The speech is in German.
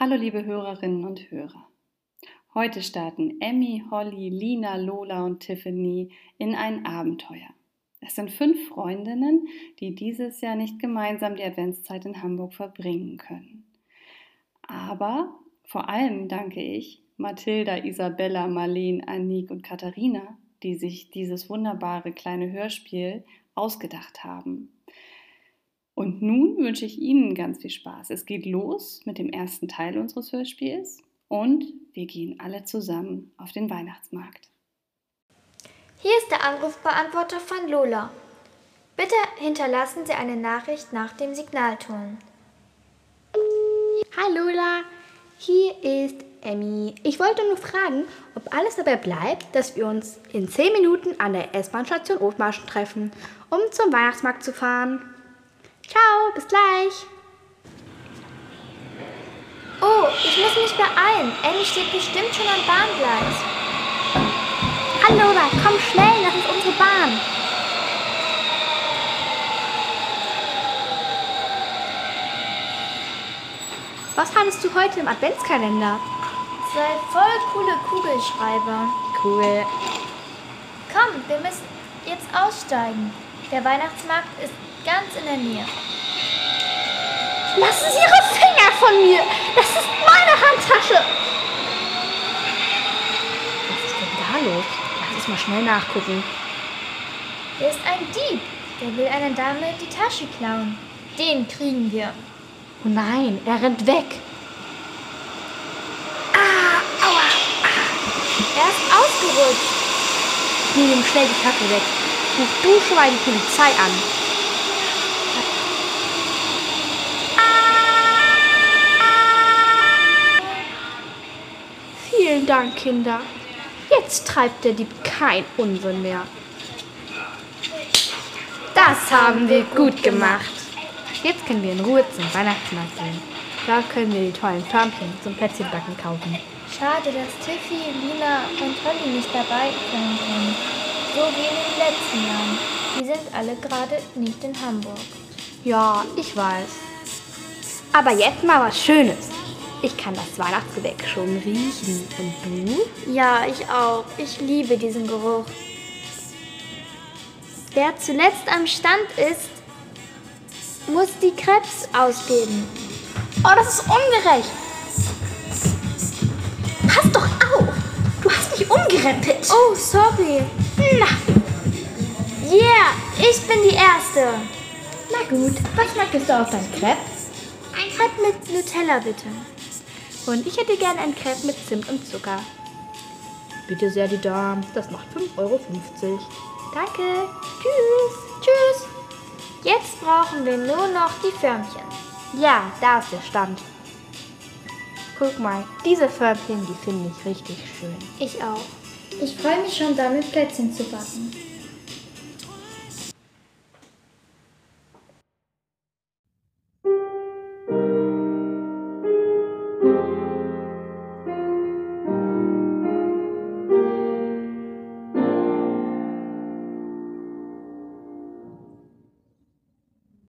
Hallo liebe Hörerinnen und Hörer. Heute starten Emmy, Holly, Lina, Lola und Tiffany in ein Abenteuer. Es sind fünf Freundinnen, die dieses Jahr nicht gemeinsam die Adventszeit in Hamburg verbringen können. Aber vor allem danke ich Mathilda, Isabella, Marleen, Annik und Katharina, die sich dieses wunderbare kleine Hörspiel ausgedacht haben. Und nun wünsche ich Ihnen ganz viel Spaß. Es geht los mit dem ersten Teil unseres Hörspiels und wir gehen alle zusammen auf den Weihnachtsmarkt. Hier ist der Anrufbeantworter von Lola. Bitte hinterlassen Sie eine Nachricht nach dem Signalton. Hi Lola, hier ist Emmy. Ich wollte nur fragen, ob alles dabei bleibt, dass wir uns in 10 Minuten an der S-Bahn-Station Othmarschen treffen, um zum Weihnachtsmarkt zu fahren. Ciao, bis gleich. Oh, ich muss mich beeilen. Emmy steht bestimmt schon am Bahngleis. Hallo, da komm schnell, das ist unsere Bahn. Was hattest du heute im Adventskalender? Zwei voll coole Kugelschreiber. Cool. Komm, wir müssen jetzt aussteigen. Der Weihnachtsmarkt ist ganz in der Nähe. Lassen Sie Ihre Finger von mir! Das ist meine Handtasche! Was ist denn da los? Lass uns mal schnell nachgucken. Er ist ein Dieb. Der will einer Dame die Tasche klauen. Den kriegen wir. Oh nein, er rennt weg. Ah, aua. Er ist ausgerutscht. Ich nehme ihm schnell die Tasche weg. Ruf du schon mal die Polizei an. Dank, Kinder. Jetzt treibt der Dieb kein Unsinn mehr. Das haben wir gut gemacht. Jetzt können wir in Ruhe zum Weihnachtsmarkt gehen. Da können wir die tollen Förmchen zum Plätzchenbacken kaufen. Schade, dass Tiffy, Lina und Holly nicht dabei sein können. So wie in den letzten Jahren. Die sind alle gerade nicht in Hamburg. Ja, ich weiß. Aber jetzt mal was Schönes. Ich kann das Weihnachtsgebäck schon riechen. Und du? Ja, ich auch. Ich liebe diesen Geruch. Wer zuletzt am Stand ist, muss die Krebs ausgeben. Oh, das ist ungerecht. Pass doch auf. Du hast mich umgerempelt. Oh, sorry. Na, Yeah, ich bin die Erste. na gut. Was möchtest du auf dein Crepe? Ein Crepe mit Nutella, bitte. Und ich hätte gern ein Crepe mit Zimt und Zucker. Bitte sehr, die Dame. Das macht 5,50 Euro. Danke. Tschüss. Tschüss. Jetzt brauchen wir nur noch die Förmchen. Ja, da ist der Stand. Guck mal, diese Förmchen, die finde ich richtig schön. Ich auch. Ich freue mich schon damit, Plätzchen zu backen.